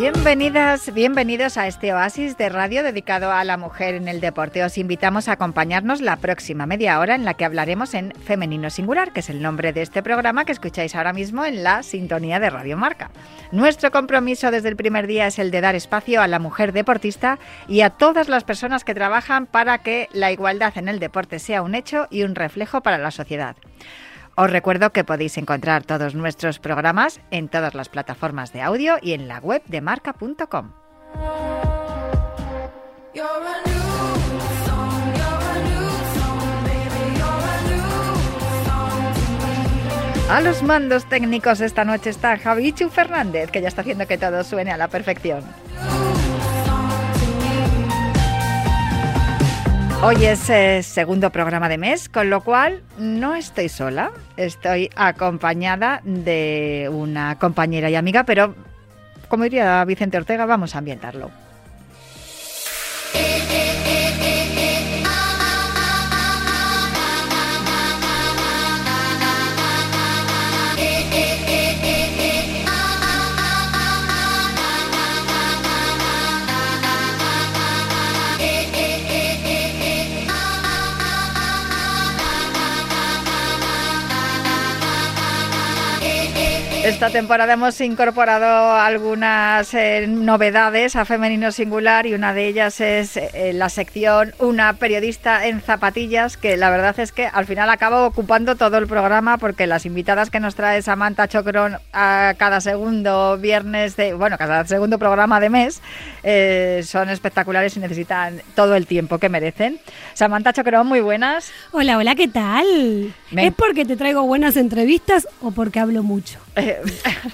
Bienvenidas, bienvenidos a este oasis de radio dedicado a la mujer en el deporte. Os invitamos a acompañarnos la próxima media hora en la que hablaremos en Femenino Singular, que es el nombre de este programa que escucháis ahora mismo en la sintonía de Radio Marca. Nuestro compromiso desde el primer día es el de dar espacio a la mujer deportista y a todas las personas que trabajan para que la igualdad en el deporte sea un hecho y un reflejo para la sociedad. Os recuerdo que podéis encontrar todos nuestros programas en todas las plataformas de audio y en la web de marca.com. A los mandos técnicos esta noche está Javichu Fernández, que ya está haciendo que todo suene a la perfección. Hoy es eh, segundo programa de mes, con lo cual no estoy sola, estoy acompañada de una compañera y amiga, pero como diría Vicente Ortega, vamos a ambientarlo. Esta temporada hemos incorporado algunas eh, novedades a Femenino Singular y una de ellas es eh, la sección Una periodista en zapatillas, que la verdad es que al final acaba ocupando todo el programa porque las invitadas que nos trae Samantha Chocron a cada segundo viernes de, bueno, cada segundo programa de mes eh, son espectaculares y necesitan todo el tiempo que merecen. Samantha Chocron, muy buenas. Hola, hola, ¿qué tal? ¿Es porque te traigo buenas entrevistas o porque hablo mucho? Yeah.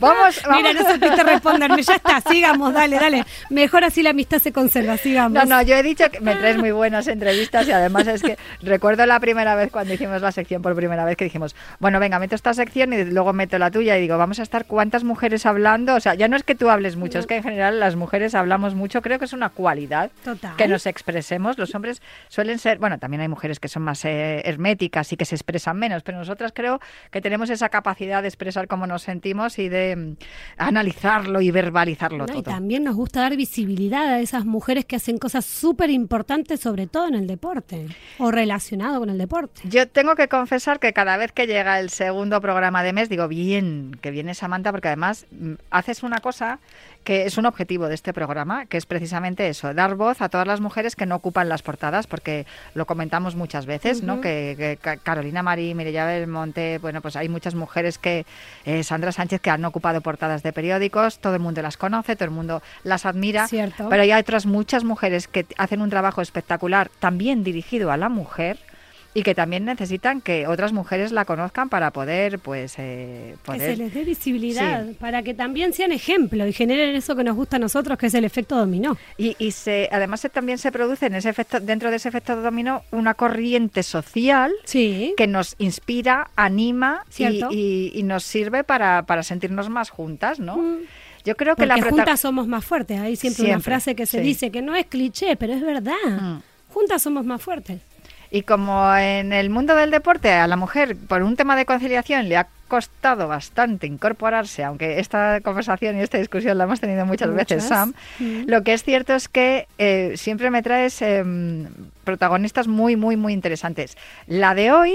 Vamos, vamos. Mira, no supiste responderme. Ya está, sigamos, dale, dale. Mejor así la amistad se conserva, sigamos. No, no, yo he dicho que me traes muy buenas entrevistas y además es que recuerdo la primera vez cuando hicimos la sección por primera vez que dijimos, bueno, venga, meto esta sección y luego meto la tuya y digo, vamos a estar cuántas mujeres hablando. O sea, ya no es que tú hables mucho, es que en general las mujeres hablamos mucho. Creo que es una cualidad Total. que nos expresemos. Los hombres suelen ser, bueno, también hay mujeres que son más eh, herméticas y que se expresan menos, pero nosotras creo que tenemos esa capacidad de expresar cómo nos sentimos y de mm, analizarlo y verbalizarlo No, y todo. también nos gusta dar visibilidad a esas mujeres que hacen cosas súper importantes, sobre todo en el deporte o relacionado con el deporte. Yo tengo que confesar que cada vez que llega el segundo programa de mes digo, bien, que viene Samantha, porque además mm, haces una cosa que es un objetivo de este programa, que es precisamente eso, dar voz a todas las mujeres que no ocupan las portadas, porque lo comentamos muchas veces, ¿no? Que, que Ca- Carolina Marí, Mireia Belmonte, bueno, pues hay muchas mujeres que, eh, Sandra Sánchez, que han ocupado portadas de periódicos, todo el mundo las conoce, todo el mundo las admira, Cierto. pero hay otras muchas mujeres que hacen un trabajo espectacular, también dirigido a la mujer, y que también necesitan que otras mujeres la conozcan para poder, pues, eh, Que se poder... les dé visibilidad, Sí. para que también sean ejemplo y generen eso que nos gusta a nosotros, que es el efecto dominó. Y, y se, además se- también se produce en ese efecto, dentro de ese efecto dominó una corriente social Sí. que nos inspira, anima y, y- y nos sirve para, para sentirnos más juntas, ¿no? Mm. Yo creo que Porque la prota- juntas somos más fuertes. Hay siempre, una frase que se sí. dice que no es cliché, pero es verdad. Mm. Juntas somos más fuertes. Y como en el mundo del deporte a la mujer, por un tema de conciliación, le ha costado bastante incorporarse, aunque esta conversación y esta discusión la hemos tenido muchas, veces. Sam, Mm. lo que es cierto es que eh, siempre me traes em, protagonistas muy, muy, muy interesantes. La de hoy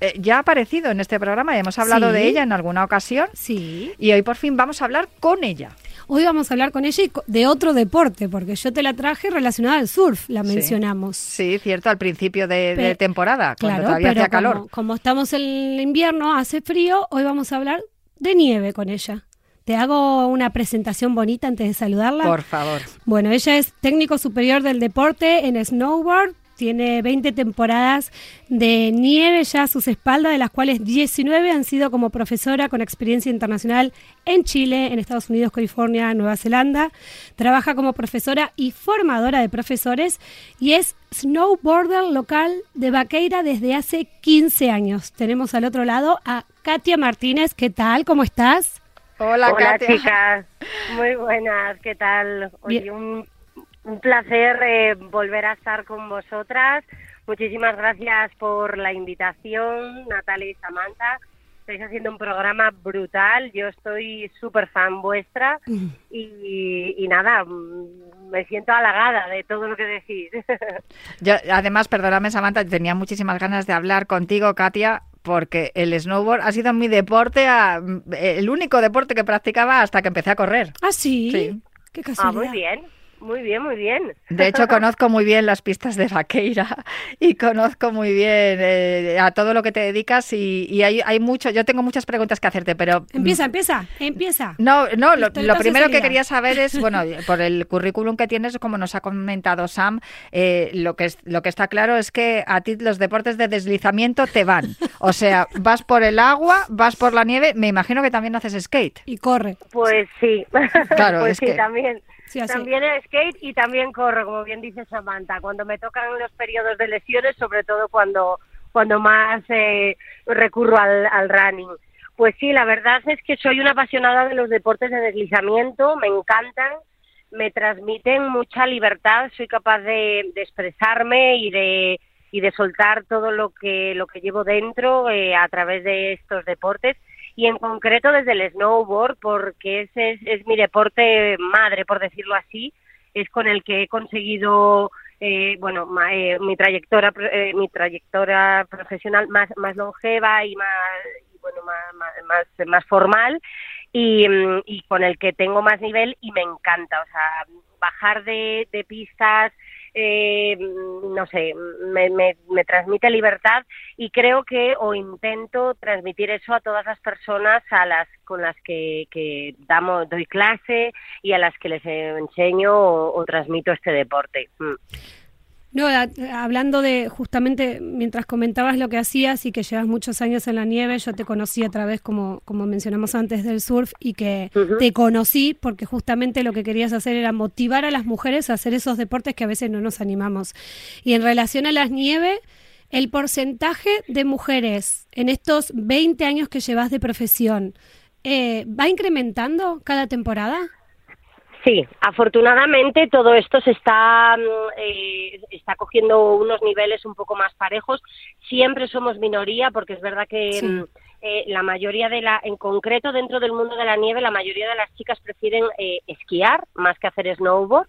eh, ya ha aparecido en este programa y hemos hablado Sí. de ella en alguna ocasión. Sí. Y hoy por fin vamos a hablar con ella. Hoy vamos a hablar con ella de otro deporte, porque yo te la traje relacionada al surf, la mencionamos. Sí, cierto, al principio de, temporada, cuando Claro, todavía pero hacía calor. Como, como estamos en el invierno, hace frío, hoy vamos a hablar de nieve con ella. Te hago una presentación bonita antes de saludarla. Por favor. Bueno, ella es técnico superior del deporte en snowboard. Tiene 20 temporadas de nieve ya a sus espaldas, de las cuales 19 han sido como profesora con experiencia internacional en Chile, en Estados Unidos, California, Nueva Zelanda. Trabaja como profesora y formadora de profesores y es snowboarder local de Vaqueira desde hace 15 años. Tenemos al otro lado a Katia Martínez. ¿Qué tal? ¿Cómo estás? Hola, Hola Katia. chicas, muy buenas, ¿qué tal? Bien. un, un placer eh, volver a estar con vosotras Muchísimas gracias por la invitación, Natalia y Samantha. Estáis haciendo un programa brutal. Yo estoy súper fan vuestra y, y nada, mm, me siento halagada de todo lo que decís. Yo, además, perdóname, Samantha, tenía muchísimas ganas de hablar contigo, Katia, porque el snowboard ha sido mi deporte, a- el único deporte que practicaba hasta que empecé a correr. Ah, sí. Sí. Qué ah, casualidad. muy bien, muy bien, muy bien. De hecho, conozco muy bien las pistas de Vaqueira y conozco muy bien eh, a todo lo que te dedicas y, y hay, hay mucho, yo tengo muchas preguntas que hacerte, pero... Empieza, empieza, empieza. No, no, lo, primero que quería saber es, bueno, por el currículum que tienes, como nos ha comentado Sam, eh, lo, que es, lo que está claro es que a ti los deportes de deslizamiento te van. O sea, vas por el agua, vas por la nieve, me imagino que también haces skate. Y corre. Pues sí, Claro, pues es sí, que- también. También el skate y también corro, como bien dice Samantha, cuando me tocan los periodos de lesiones, sobre todo cuando, cuando más eh, recurro al, running. Pues sí, la verdad es que soy una apasionada de los deportes de deslizamiento, me encantan, me transmiten mucha libertad, soy capaz de, de expresarme y de y de soltar todo lo que lo que llevo dentro eh, a través de estos deportes y en concreto desde el snowboard porque ese es, es mi deporte madre por decirlo así es con el que he conseguido eh, bueno ma- eh, mi trayectoria eh, mi trayectoria profesional más más longeva y más y bueno más más, más, más formal y, mm, y con el que tengo más nivel y me encanta o sea bajar de, de pistas eh, no sé, me, me, me transmite libertad y creo que o intento transmitir eso a todas las personas a las con las que, que damos, doy clase y a las que les enseño o, transmito este deporte. Mm. No, a- hablando de justamente mientras comentabas lo que hacías y que llevas muchos años en la nieve, yo te conocí a través, como, como mencionamos antes, del surf y que te conocí porque justamente lo que querías hacer era motivar a las mujeres a hacer esos deportes que a veces no nos animamos. Y en relación a las nieves, el porcentaje de mujeres en estos 20 años que llevas de profesión, eh, ¿va incrementando cada temporada? Sí, afortunadamente todo esto se está, mm, eh, está cogiendo unos niveles un poco más parejos. Siempre somos minoría porque es verdad que Sí. mm, eh, la mayoría de la, en concreto dentro del mundo de la nieve, la mayoría de las chicas prefieren eh, esquiar más que hacer snowboard.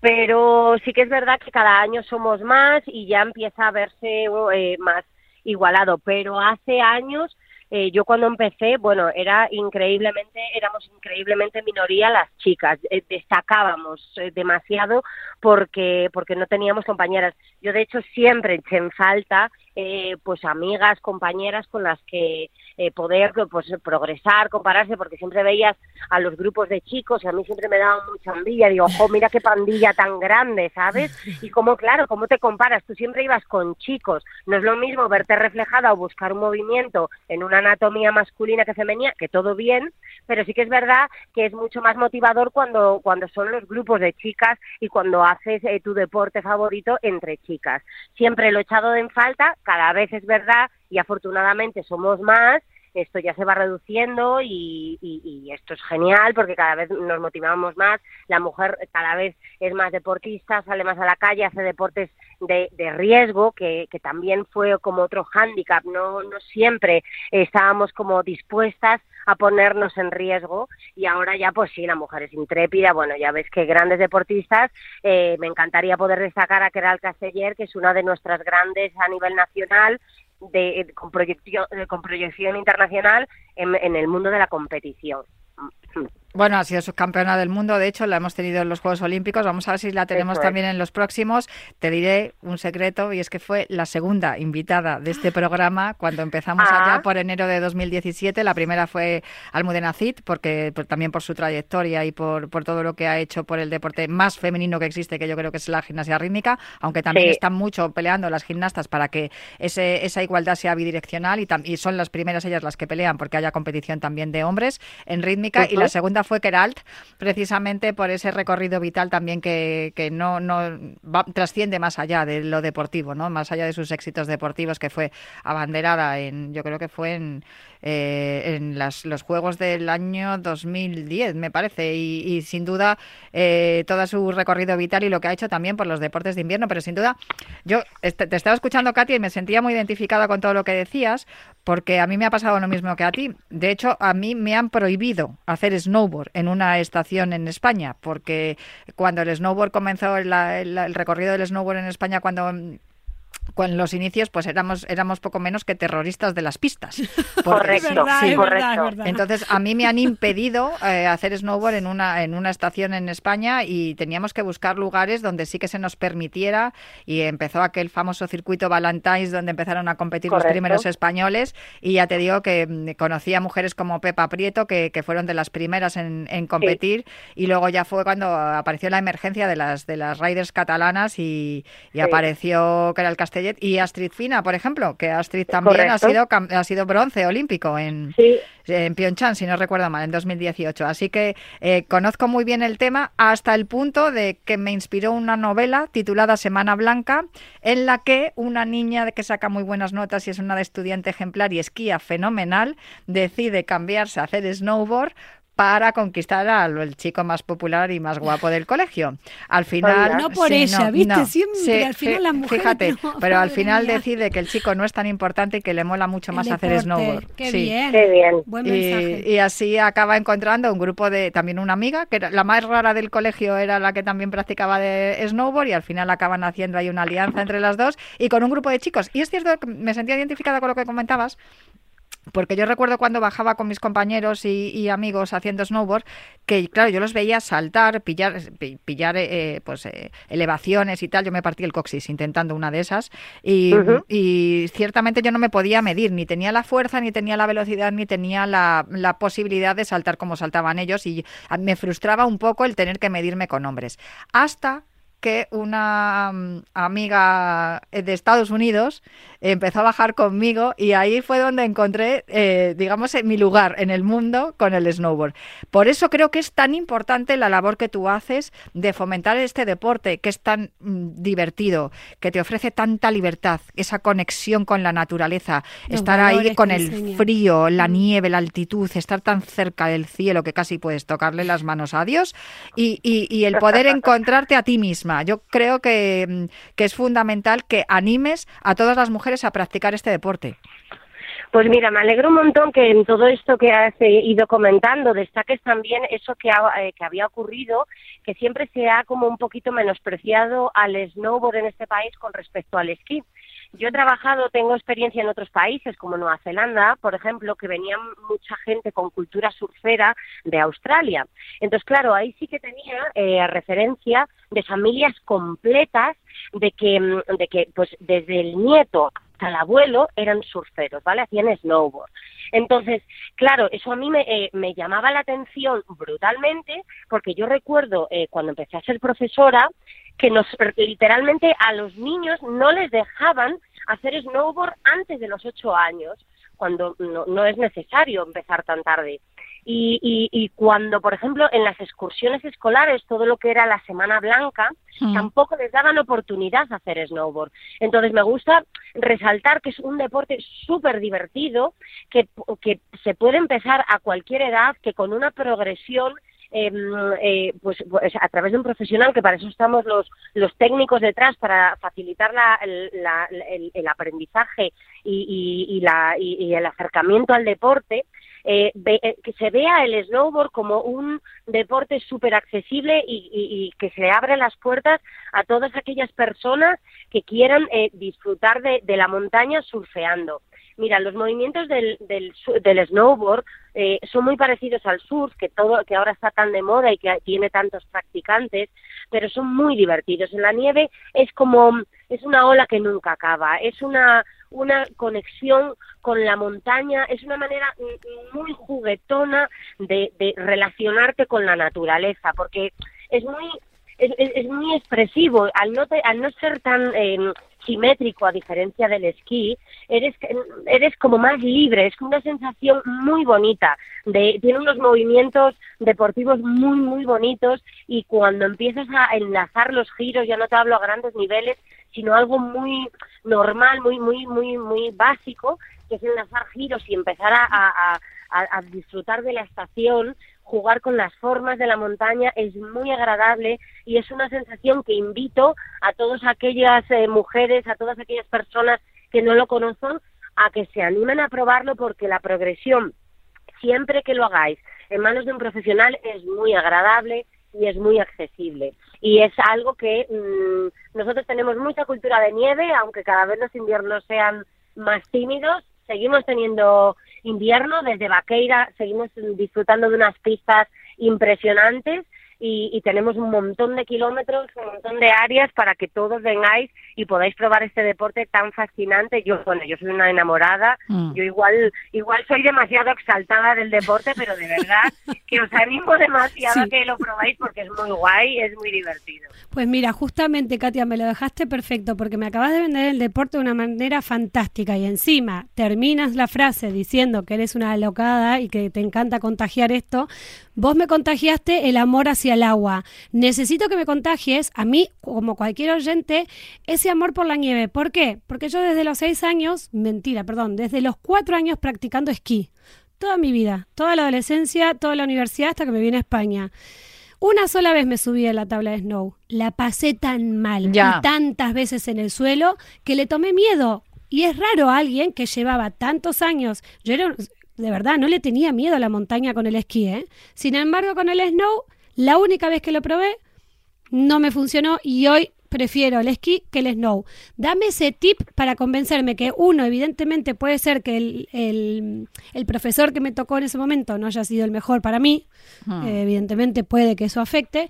Pero sí que es verdad que cada año somos más y ya empieza a verse eh, más igualado. Pero hace años eh, yo cuando empecé, bueno, era increíblemente, éramos increíblemente minoría las chicas, eh, destacábamos eh, demasiado porque porque no teníamos compañeras. Yo de hecho siempre eché en falta eh, pues amigas, compañeras con las que eh, poder pues progresar, compararse, porque siempre veías a los grupos de chicos y a mí siempre me daba mucha envidia, digo, ojo, mira qué pandilla tan grande, ¿sabes? Y como, claro, ¿cómo te comparas? Tú siempre ibas con chicos, no es lo mismo verte reflejada o buscar un movimiento en una anatomía masculina que femenina, que todo bien, pero sí que es verdad que es mucho más motivador cuando, cuando son los grupos de chicas y cuando haces eh, tu deporte favorito entre chicas. Siempre lo he echado en falta, cada vez es verdad y afortunadamente somos más, esto ya se va reduciendo y, y- y esto es genial porque cada vez nos motivamos más, la mujer cada vez es más deportista, sale más a la calle, hace deportes de, de riesgo, que, que también fue como otro hándicap, no, no siempre estábamos como dispuestas a ponernos en riesgo y ahora ya pues sí, la mujer es intrépida, bueno, ya ves que grandes deportistas, eh, me encantaría poder destacar a Keral Casteller, que es una de nuestras grandes a nivel nacional, de, con, proyección, con proyección internacional en, en el mundo de la competición. Bueno, ha sido subcampeona del mundo, de hecho, la hemos tenido en los Juegos Olímpicos. Vamos a ver si la tenemos Eso es. también en los próximos. Te diré un secreto y es que fue la segunda invitada de este programa cuando empezamos Ah. allá por enero de 2017. La primera fue Almudena Cid, porque por- también por su trayectoria y por, por todo lo que ha hecho por el deporte más femenino que existe, que yo creo que es la gimnasia rítmica, aunque también Sí. están mucho peleando las gimnastas para que ese, esa igualdad sea bidireccional y, y son las primeras ellas las que pelean porque haya competición también de hombres en rítmica. Y Ujú. la segunda fue Keralt, precisamente por ese recorrido vital también que, que no, no va- trasciende más allá de lo deportivo, ¿no? Más allá de sus éxitos deportivos, que fue abanderada en, yo creo que fue en, eh, en las, los Juegos del año 2010, me parece, y, sin duda eh, todo su recorrido vital y lo que ha hecho también por los deportes de invierno, pero sin duda yo te estaba escuchando, Katia, y me sentía muy identificada con todo lo que decías, porque a mí me ha pasado lo mismo que a ti. De hecho, a mí me han prohibido hacer snowboard en una estación en España, porque cuando el snowboard comenzó, el recorrido del snowboard en España, cuando con los inicios pues éramos éramos poco menos que terroristas de las pistas. correcto, sí, correcto. Entonces a mí me han impedido eh, hacer snowboard en una en una estación en España y teníamos que buscar lugares donde sí que se nos permitiera y empezó aquel famoso circuito Valentine's donde empezaron a competir los primeros españoles y ya te digo que mm, conocí a mujeres como Pepa Prieto que, que fueron de las primeras en, competir y luego ya fue cuando apareció la emergencia de las de las riders catalanas y, apareció que era el y Astrid Fina, por ejemplo, que Astrid también ha sido, ha sido bronce olímpico en, en Pyeongchang, si no recuerdo mal, en 2018. Así que eh, conozco muy bien el tema hasta el punto de que me inspiró una novela titulada Semana Blanca, en la que una niña que saca muy buenas notas y es una estudiante ejemplar y esquía fenomenal, decide cambiarse a hacer snowboard para conquistar al chico más popular y más guapo del colegio. Al final... No por ella, ¿viste? Siempre, al final la mujer Fíjate, pero al final decide que el chico no es tan importante y que le mola mucho más hacer snowboard. Qué bien. Qué bien. Buen mensaje. Y, así acaba encontrando un grupo de... También una amiga, que era, la más rara del colegio era la que también practicaba de snowboard y al final acaban haciendo ahí una alianza entre las dos y con un grupo de chicos. Y es cierto que me sentía identificada con lo que comentabas, porque yo recuerdo cuando bajaba con mis compañeros y, amigos haciendo snowboard, que claro, yo los veía saltar, pillar, pillar eh, pues eh, elevaciones y tal. Yo me partí el coxis intentando una de esas y, y, ciertamente yo no me podía medir, ni tenía la fuerza, ni tenía la velocidad, ni tenía la, la posibilidad de saltar como saltaban ellos y me frustraba un poco el tener que medirme con hombres. Hasta que una mm, amiga de Estados Unidos empezó a bajar conmigo y ahí fue donde encontré, eh, digamos, mi lugar en el mundo con el snowboard. Por eso creo que es tan importante la labor que tú haces de fomentar este deporte que es tan mm, divertido, que te ofrece tanta libertad, esa conexión con la naturaleza, estar ahí con el frío, la mm. nieve, la altitud, estar tan cerca del cielo que casi puedes tocarle las manos a Dios y, y el poder encontrarte a ti misma. Yo creo que, mm, que es fundamental que animes a todas las mujeres a practicar este deporte? Pues mira, me alegro un montón que en todo esto que has eh, ido comentando destaques también eso que, eh, que había ocurrido, que siempre se ha como un poquito menospreciado al snowboard en este país con respecto al esquí. Yo he trabajado, tengo experiencia en otros países como Nueva Zelanda, por ejemplo, que venía mucha gente con cultura surfera de Australia. Entonces, claro, ahí sí que tenía eh, referencia de familias completas de que, mm, de que pues desde el nieto hasta el abuelo eran surferos, ¿vale? Hacían snowboard. Entonces, claro, eso a mí me, eh, me llamaba la atención brutalmente porque yo recuerdo eh, cuando empecé a ser profesora que nos literalmente a los niños no les dejaban hacer snowboard antes de los ocho años, cuando no, no es necesario empezar tan tarde. Y, y, cuando, por ejemplo, en las excursiones escolares, todo lo que era la Semana Blanca, mm. tampoco les daban oportunidad de hacer snowboard. Entonces, me gusta resaltar que es un deporte súper divertido, que, que se puede empezar a cualquier edad, que con una progresión Em, eh, pues, pues, a través de un profesional, que para eso estamos los, los técnicos detrás, para facilitar la, el, aprendizaje y, y, la, y, el acercamiento al deporte, eh, eh, que se vea el snowboard como un deporte súper accesible y, que se abre las puertas a todas aquellas personas que quieran eh, disfrutar de la montaña surfeando. Mira, los movimientos del, del, del snowboard eh, son muy parecidos al surf, que todo, que ahora está tan de moda y que tiene tantos practicantes, pero son muy divertidos. En la nieve es como, es una ola que nunca acaba, es una, una conexión con la montaña, es una manera muy juguetona de, de relacionarte con la naturaleza, porque es muy es, es, muy expresivo. Al no, al no ser tan eh, simétrico, a diferencia del esquí, eres, eres como más libre. Es una sensación muy bonita. De, tiene unos movimientos deportivos muy, muy bonitos y cuando empiezas a enlazar los giros, ya no te hablo a grandes niveles, sino algo muy normal, muy, muy, muy, muy básico, que es enlazar giros y empezar a, a disfrutar de la estación, jugar con las formas de la montaña es muy agradable y es una sensación que invito a todas aquellas eh, mujeres, a todas aquellas personas que no lo conocen, a que se animen a probarlo porque la progresión, siempre que lo hagáis en manos de un profesional, es muy agradable y es muy accesible. Y es algo que mm, nosotros tenemos mucha cultura de nieve, aunque cada vez los inviernos sean más tímidos, seguimos teniendo invierno, desde Vaqueira seguimos disfrutando de unas pistas impresionantes y, tenemos un montón de kilómetros, un montón de áreas para que todos vengáis y podáis probar este deporte tan fascinante. Yo, bueno, yo soy una enamorada, mm. yo igual, igual soy demasiado exaltada del deporte, pero de verdad que os animo demasiado a que lo probáis porque es muy guay, es muy divertido. Pues mira, justamente Katia, me lo dejaste perfecto porque me acabas de vender el deporte de una manera fantástica y encima terminas la frase diciendo que eres una alocada y que te encanta contagiar esto. Vos me contagiaste el amor hacia el agua. Necesito que me contagies, a mí, como cualquier oyente, ese amor por la nieve. ¿Por qué? Porque yo desde los seis años, mentira, perdón, desde los cuatro años practicando esquí. Toda mi vida, toda la adolescencia, toda la universidad hasta que me vine a España. Una sola vez me subí a la tabla de snow. La pasé tan mal y tantas veces en el suelo que le tomé miedo. Y es raro a alguien que llevaba tantos años. Yo era, de verdad, no le tenía miedo a la montaña con el esquí, ¿eh? Sin embargo, con el snow la única vez que lo probé no me funcionó y hoy prefiero el esquí que el snow. Dame ese tip para convencerme que uno, evidentemente puede ser que el, el, profesor que me tocó en ese momento no haya sido el mejor para mí, hmm. evidentemente puede que eso afecte,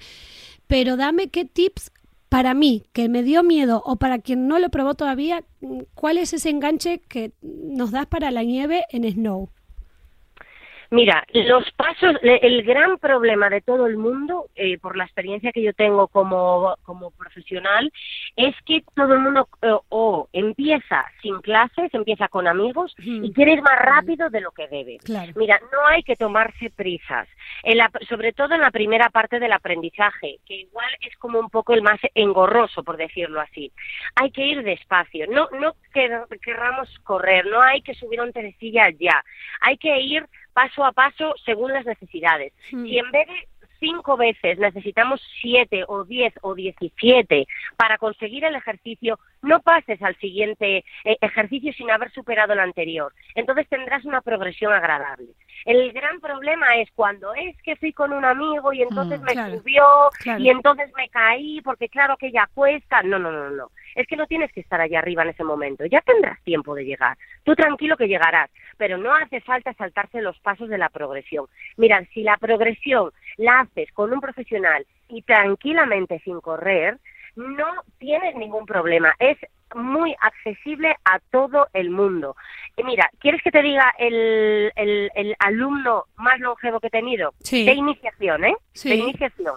pero dame qué tips para mí, que me dio miedo, o para quien no lo probó todavía, cuál es ese enganche que nos das para la nieve en snow. Mira, los pasos, el gran problema de todo el mundo, eh, por la experiencia que yo tengo como, como profesional, es que todo el mundo eh, o empieza sin clases, empieza con amigos y quiere ir más rápido de lo que debe. Mira, no hay que tomarse prisas, sobre todo en la primera parte del aprendizaje, que igual es como un poco el más engorroso, por decirlo así. Hay que ir despacio, no, no querramos correr, no hay que subir un terecilla ya, hay que ir paso a paso según las necesidades. Hmm. Si en vez de cinco veces necesitamos siete o diez o diecisiete para conseguir el ejercicio, no pases al siguiente eh, ejercicio sin haber superado el anterior. Entonces tendrás una progresión agradable. El gran problema es cuando es que fui con un amigo y entonces mm, me subió y entonces me caí porque claro que ya cuesta. No, no, no, no. Es que no tienes que estar allá arriba en ese momento. Ya tendrás tiempo de llegar. Tú tranquilo que llegarás, pero no hace falta saltarse los pasos de la progresión. Mira, si la progresión la haces con un profesional y tranquilamente sin correr, no tienes ningún problema. Es muy accesible a todo el mundo. Y mira, ¿quieres que te diga el, el, alumno más longevo que he tenido? Sí. De iniciación, ¿eh? De iniciación.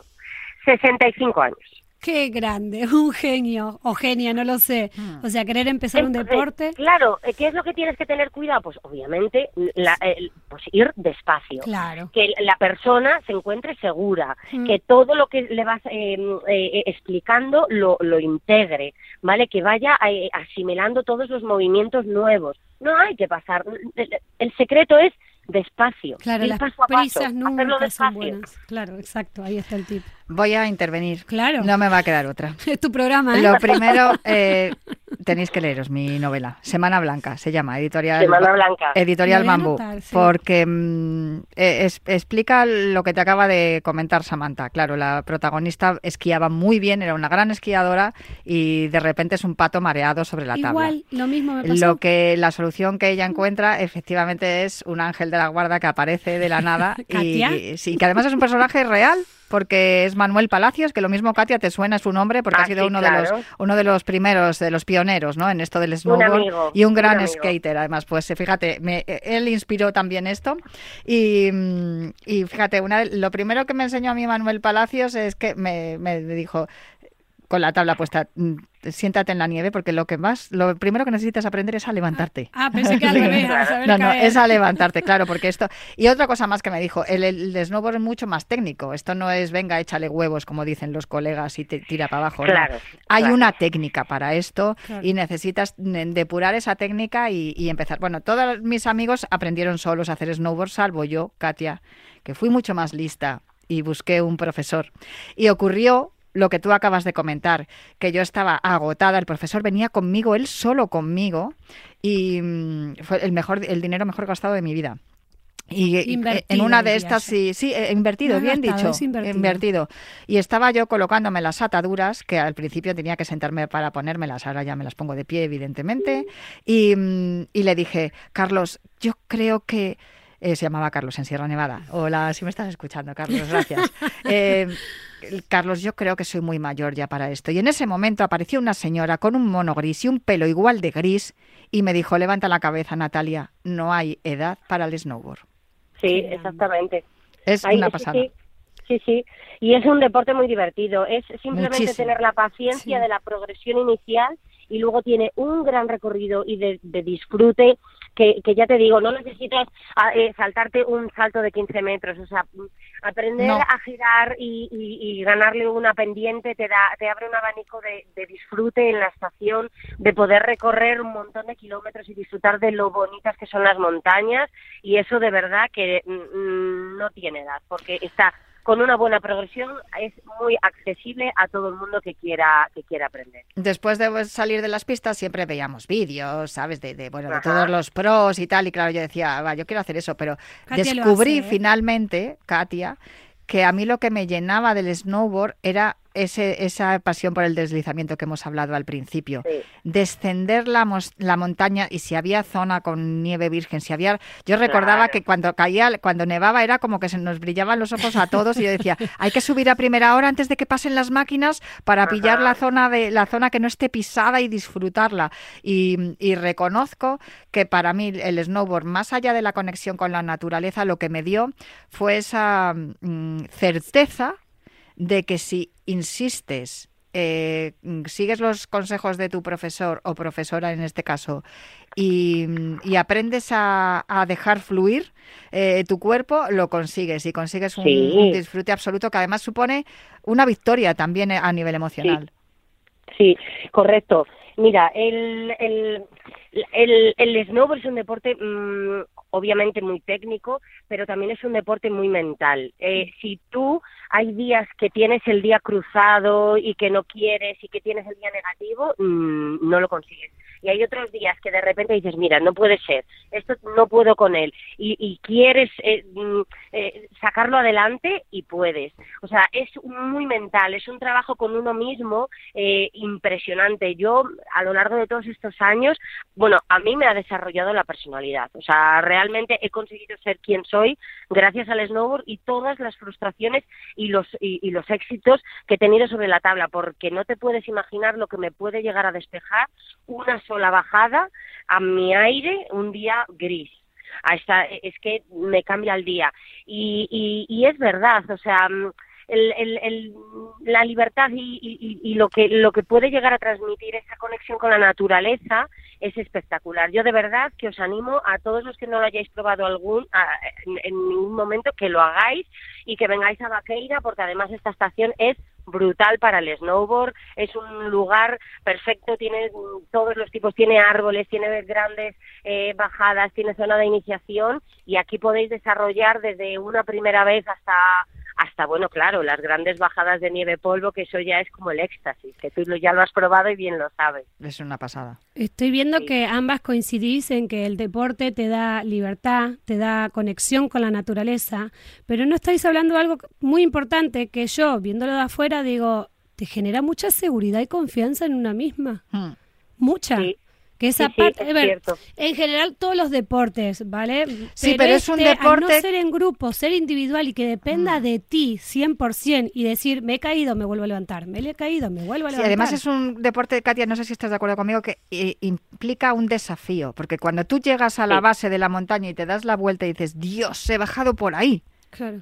65 años. Qué grande, un genio o genia, no lo sé. Hmm. O sea, querer empezar un deporte. Claro, ¿qué es lo que tienes que tener cuidado? Pues obviamente pues ir despacio. Claro. Que la persona se encuentre segura, hmm. que todo lo que le vas em, eh, explicando lo, lo integre, ¿vale? Que vaya eh, asimilando todos los movimientos nuevos. No hay que pasar. El secreto es despacio. Claro, las prisas nunca son buenas. Claro, exacto, ahí está el tip. Voy a intervenir. Claro. No me va a quedar otra. Es tu programa, ¿eh? Lo primero, eh, tenéis que leeros mi novela, Semana Blanca, se llama, editorial. Semana Blanca. Editorial Bambú, porque mm, e, explica lo que te acaba de comentar Samantha. Claro, la protagonista esquiaba muy bien, era una gran esquiadora y de repente es un pato mareado sobre la tabla. Igual, lo mismo me pasó. Lo que la solución que ella encuentra efectivamente es un ángel de la guarda que aparece de la nada y, sí, que además es un personaje real porque es Manuel Palacios, que lo mismo Katia te suena su nombre porque ha ah, sido uno de los uno de los primeros, de los pioneros, ¿no? En esto del snowboard y un gran skater, además. Pues fíjate, me, él inspiró también esto y, y fíjate, una, lo primero que me enseñó a mí Manuel Palacios es que me, me dijo con la tabla puesta, mm, siéntate en la nieve porque lo que más, lo primero que necesitas aprender es a levantarte. Ah, pensé que al revés, a saber No, no, caer. es a levantarte, claro, porque esto... Y otra cosa más que me dijo, el, el snowboard es mucho más técnico. Esto no es, venga, échale huevos, como dicen los colegas, y te tira para abajo. no. Claro, Hay claro. una técnica para esto Claro. y necesitas depurar esa técnica y, y empezar. Bueno, todos mis amigos aprendieron solos a hacer snowboard, salvo yo, Katia, que fui mucho más lista y busqué un profesor. Y ocurrió lo que tú acabas de comentar, que yo estaba agotada, el profesor venía conmigo, él solo conmigo, y mm, fue el mejor, el dinero mejor gastado de mi vida. Y eh, Invertido, en una de estas, sí, sí, eh, invertido, No bien gastado, dicho, invertido. invertido. Y estaba yo colocándome las ataduras, que al principio tenía que sentarme para ponérmelas, ahora ya me las pongo de pie, evidentemente. Y, mm, y le dije, Carlos, yo creo que. Eh, se llamaba Carlos en Sierra Nevada. Hola, si me estás escuchando, Carlos, gracias. Eh, Carlos, yo creo que soy muy mayor ya para esto. Y en ese momento apareció una señora con un mono gris y un pelo igual de gris y me dijo, levanta la cabeza, Natalia, no hay edad para el snowboard. Sí, exactamente. Es Ahí, una sí, pasada. Sí, sí, sí. Y es un deporte muy divertido. Es simplemente Muchísimo. tener la paciencia Sí. de la progresión inicial y luego tiene un gran recorrido y de, de disfrute que, que ya te digo, no necesitas ah, eh, saltarte un salto de 15 metros. O sea, mm, aprender No. a girar y, y- y ganarle una pendiente te, da, te abre un abanico de, de disfrute en la estación, de poder recorrer un montón de kilómetros y disfrutar de lo bonitas que son las montañas y eso de verdad que mm, no tiene edad, porque está con una buena progresión, es muy accesible a todo el mundo que quiera que quiera aprender. Después de salir de las pistas siempre veíamos vídeos, ¿sabes? De, de, bueno, de todos los pros y tal. Y claro, yo decía, va, yo quiero hacer eso, pero Katia descubrí hace, ¿eh? finalmente, Katia, que a mí lo que me llenaba del snowboard era ese, esa pasión por el deslizamiento que hemos hablado al principio. Sí. Descender la, montaña y si había zona con nieve virgen, si había... Yo recordaba Claro. que cuando caía, cuando nevaba era como que se nos brillaban los ojos a todos y yo decía, hay que subir a primera hora antes de que pasen las máquinas para pillar la zona de la zona que no esté pisada y disfrutarla. Y, y reconozco que para mí el snowboard, más allá de la conexión con la naturaleza, lo que me dio fue esa mm, certeza de que si insistes, eh, sigues los consejos de tu profesor o profesora en este caso y, y aprendes a, a dejar fluir eh, tu cuerpo, lo consigues y consigues un, Sí. un disfrute absoluto que además supone una victoria también a nivel emocional. Sí, correcto. Mira, el, el, el, el snowboard es un deporte mm, obviamente muy técnico, pero también es un deporte muy mental. Eh, si tú hay días que tienes el día cruzado y que no quieres y que tienes el día negativo, mm, no lo consigues. Y hay otros días que de repente dices, mira, no puede ser, esto no puedo con él, y, y quieres eh, mm, eh, sacarlo adelante y puedes. O sea, es muy mental, es un trabajo con uno mismo eh, impresionante. Yo, a lo largo de todos estos años, bueno, a mí me ha desarrollado la personalidad. O sea, realmente he conseguido ser quien soy gracias al snowboard y todas las frustraciones y los, y, y los éxitos que he tenido sobre la tabla, porque no te puedes imaginar lo que me puede llegar a despejar una sola bajada a mi aire un día gris. A esta- es que me cambia el día. Y, y, y es verdad, o sea, mm, el, el, el- la libertad y, y- lo que lo que puede llegar a transmitir esa conexión con la naturaleza es espectacular. Yo de verdad que os animo a todos los que no lo hayáis probado algún a- en, en ningún momento que lo hagáis y que vengáis a Vaqueira porque además esta estación es brutal para el snowboard, es un lugar perfecto, tiene mm, todos los tipos, tiene árboles, tiene grandes eh, bajadas, tiene zona de iniciación y aquí podéis desarrollar desde una primera vez hasta hasta bueno claro las grandes bajadas de nieve polvo que eso ya es como el éxtasis que tú ya lo has probado y bien lo sabes Es una pasada. Estoy viendo Sí. que ambas coincidís en que el deporte te da libertad, te da conexión con la naturaleza, pero no estáis hablando de algo muy importante que yo, viéndolo de afuera, digo, te genera mucha seguridad y confianza en una misma. Hmm. Mucha. Sí. Que esa Sí, sí, parte, es a ver, en general todos los deportes, ¿vale? Sí, pero es un este, al deporte- no ser en grupo, ser individual y que dependa de ti 100% y decir, me he caído, me vuelvo a levantar, me he caído, me vuelvo a Sí, levantar. además es un deporte, Katia, no sé si estás de acuerdo conmigo, que eh, implica un desafío, porque cuando tú llegas a la Sí. base de la montaña y te das la vuelta y dices, Dios, he bajado por ahí,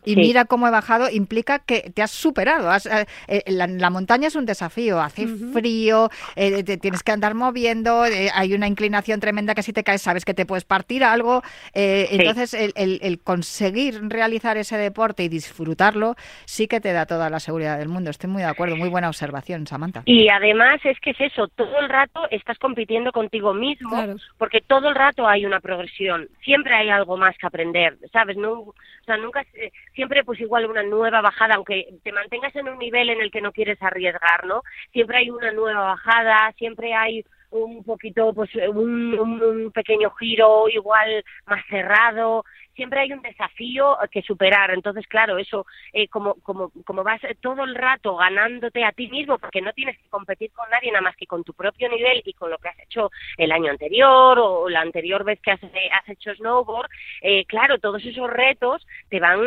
Y mira cómo he bajado, implica que te has superado. Eh, eh, la, montaña es un desafío, hace frío, eh, te tienes que andar moviendo, hay una inclinación tremenda que si te caes sabes que te puedes partir algo. Entonces, el, conseguir realizar ese deporte y disfrutarlo sí que te da toda la seguridad del mundo. Estoy muy de acuerdo, muy buena observación, Samantha. Y además es que es eso, todo el rato estás compitiendo contigo mismo, porque todo el rato hay una progresión, siempre hay algo más que aprender, ¿sabes? No, o sea, nunca siempre pues igual una nueva bajada, aunque te mantengas en un nivel en el que no quieres arriesgar, ¿no? Siempre hay una nueva bajada, siempre hay un poquito, pues un, un pequeño giro igual más cerrado, siempre hay un desafío que superar. Entonces, claro, eso, eh, como, como, como vas todo el rato ganándote a ti mismo, porque no tienes que competir con nadie nada más que con tu propio nivel y con lo que has hecho el año anterior o la anterior vez que has, eh, has hecho snowboard, eh, claro, todos esos retos te van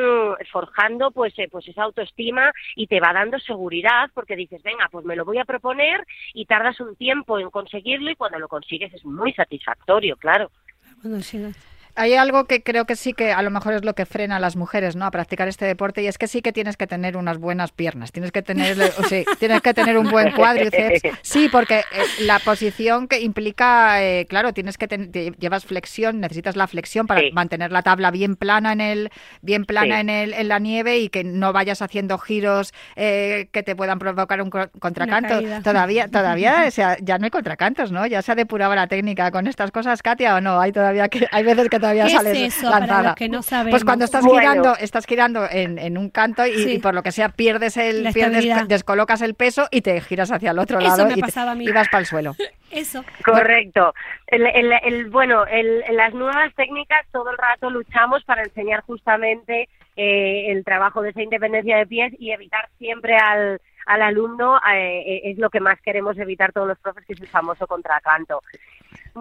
forjando pues, pues esa autoestima y te va dando seguridad porque dices, venga, pues me lo voy a proponer y tardas un tiempo en conseguirlo y cuando lo consigues es muy satisfactorio, claro. Hay algo que creo que sí que a lo mejor es lo que frena a las mujeres, ¿no? A practicar este deporte y es que sí que tienes que tener unas buenas piernas, tienes que tener, sí, tienes que tener un buen cuádriceps. Sí, porque eh, la posición que implica, eh, claro, tienes que llevas flexión, necesitas la flexión para mantener la tabla bien plana en el, bien plana en el, en la nieve y que no vayas haciendo giros eh, que te puedan provocar un contracanto. Todavía, todavía, o sea, ya no hay contracantos, ¿no? Ya se ha depurado la técnica con estas cosas, Katia, o no. Hay todavía que, hay veces que todavía ¿Qué sales es eso, Para los que no sabemos? Pues cuando estás girando, estás girando en, en un canto y, por lo que sea pierdes el, pierdes, descolocas el peso y te giras hacia el otro lado y, vas para el suelo. Eso. Correcto. El, el, bueno, en las nuevas técnicas todo el rato luchamos para enseñar justamente eh, el trabajo de esa independencia de pies y evitar siempre al, al alumno, eh, eh, es lo que más queremos evitar todos los profes, que es el famoso contracanto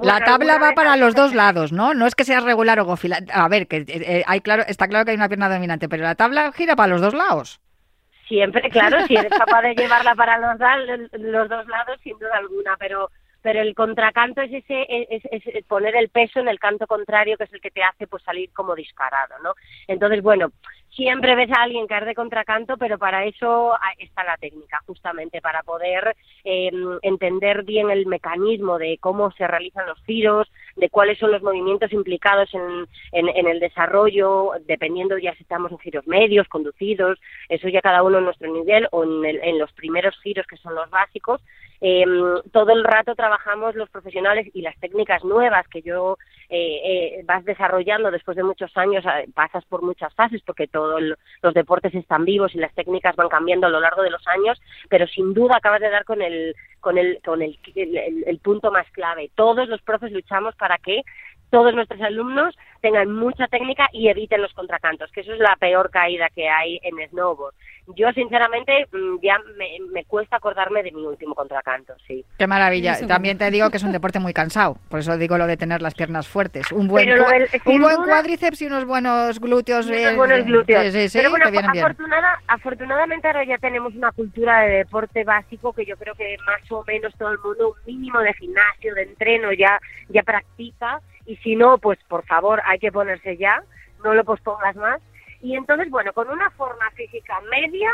la tabla va para los dos lados, ¿no? No es que sea regular o gofila. A ver, que eh, eh, hay claro, está claro que hay una pierna dominante, pero la tabla gira para los dos lados. Siempre, claro, si eres capaz de llevarla para los, los dos lados, sin duda alguna, pero pero el contracanto es ese es, poner el peso en el canto contrario que es el que te hace pues salir como disparado no entonces bueno siempre ves a alguien caer de contracanto, pero para eso está la técnica, justamente para poder em, entender bien el mecanismo de cómo se realizan los giros, de cuáles son los movimientos implicados en, en, el desarrollo, dependiendo ya si estamos en giros medios, conducidos, eso ya cada uno en nuestro nivel o en, en los primeros giros que son los básicos, eh, todo el rato trabajamos los profesionales y las técnicas nuevas que yo eh, eh, vas desarrollando después de muchos años, eh, pasas por muchas fases porque todos los deportes están vivos y las técnicas van cambiando a lo largo de los años, pero sin duda acabas de dar con el con el con el, el punto más clave. Todos los profes luchamos para que todos nuestros alumnos tengan mucha técnica y eviten los contracantos, que eso es la peor caída que hay en snowboard. Yo, sinceramente, mm, ya me, cuesta acordarme de mi último contracanto, sí. Qué maravilla. También te digo que es un deporte muy cansado, por eso digo lo de tener las piernas fuertes. Un buen, un buen cuádriceps y unos buenos glúteos. unos buenos glúteos. Sí, sí, Pero bueno, afortunadamente ahora ya tenemos una cultura de deporte básico que yo creo que más o menos todo el mundo, un mínimo de gimnasio, de entreno, ya, ya practica. Y si no, pues por favor, hay que ponerse ya, no lo pospongas más y entonces, bueno, con una forma física media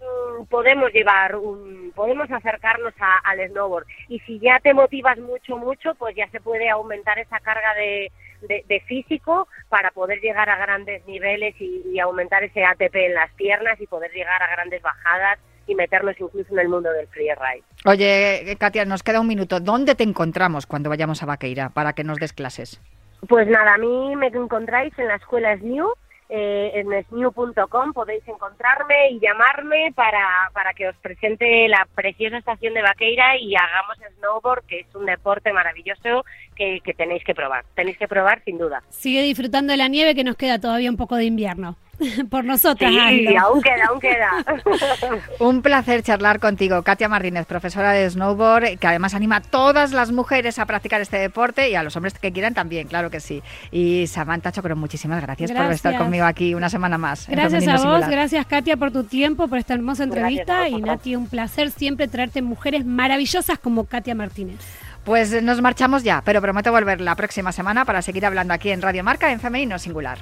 mm, podemos llevar un, podemos acercarnos al snowboard. Y si ya te motivas mucho, mucho, pues ya se puede aumentar esa carga de, de, físico para poder llegar a grandes niveles y, aumentar ese ATP en las piernas y poder llegar a grandes bajadas y meternos incluso en el mundo del freeride. Oye, Katia, nos queda un minuto. ¿Dónde te encontramos cuando vayamos a Vaqueira para que nos des clases? Pues nada, a mí me encontráis en la escuela SNEW, eh, en snew.com podéis encontrarme y llamarme para, para que os presente la preciosa estación de Vaqueira y hagamos snowboard, que es un deporte maravilloso que, que tenéis que probar. Tenéis que probar sin duda. Sigue disfrutando de la nieve que nos queda todavía un poco de invierno. por nosotras. Sí, aún queda, aún queda. Un placer charlar contigo, Katia Martínez, profesora de snowboard, que además anima a todas las mujeres a practicar este deporte y a los hombres que quieran también, claro que sí. Y Samantha Chocro, muchísimas gracias, por estar conmigo aquí una semana más. Gracias a vos, gracias Katia por tu tiempo, por esta hermosa entrevista y Nati, un placer siempre traerte mujeres maravillosas como Katia Martínez. Pues nos marchamos ya, pero prometo volver la próxima semana para seguir hablando aquí en Radio Marca en Femenino Singular.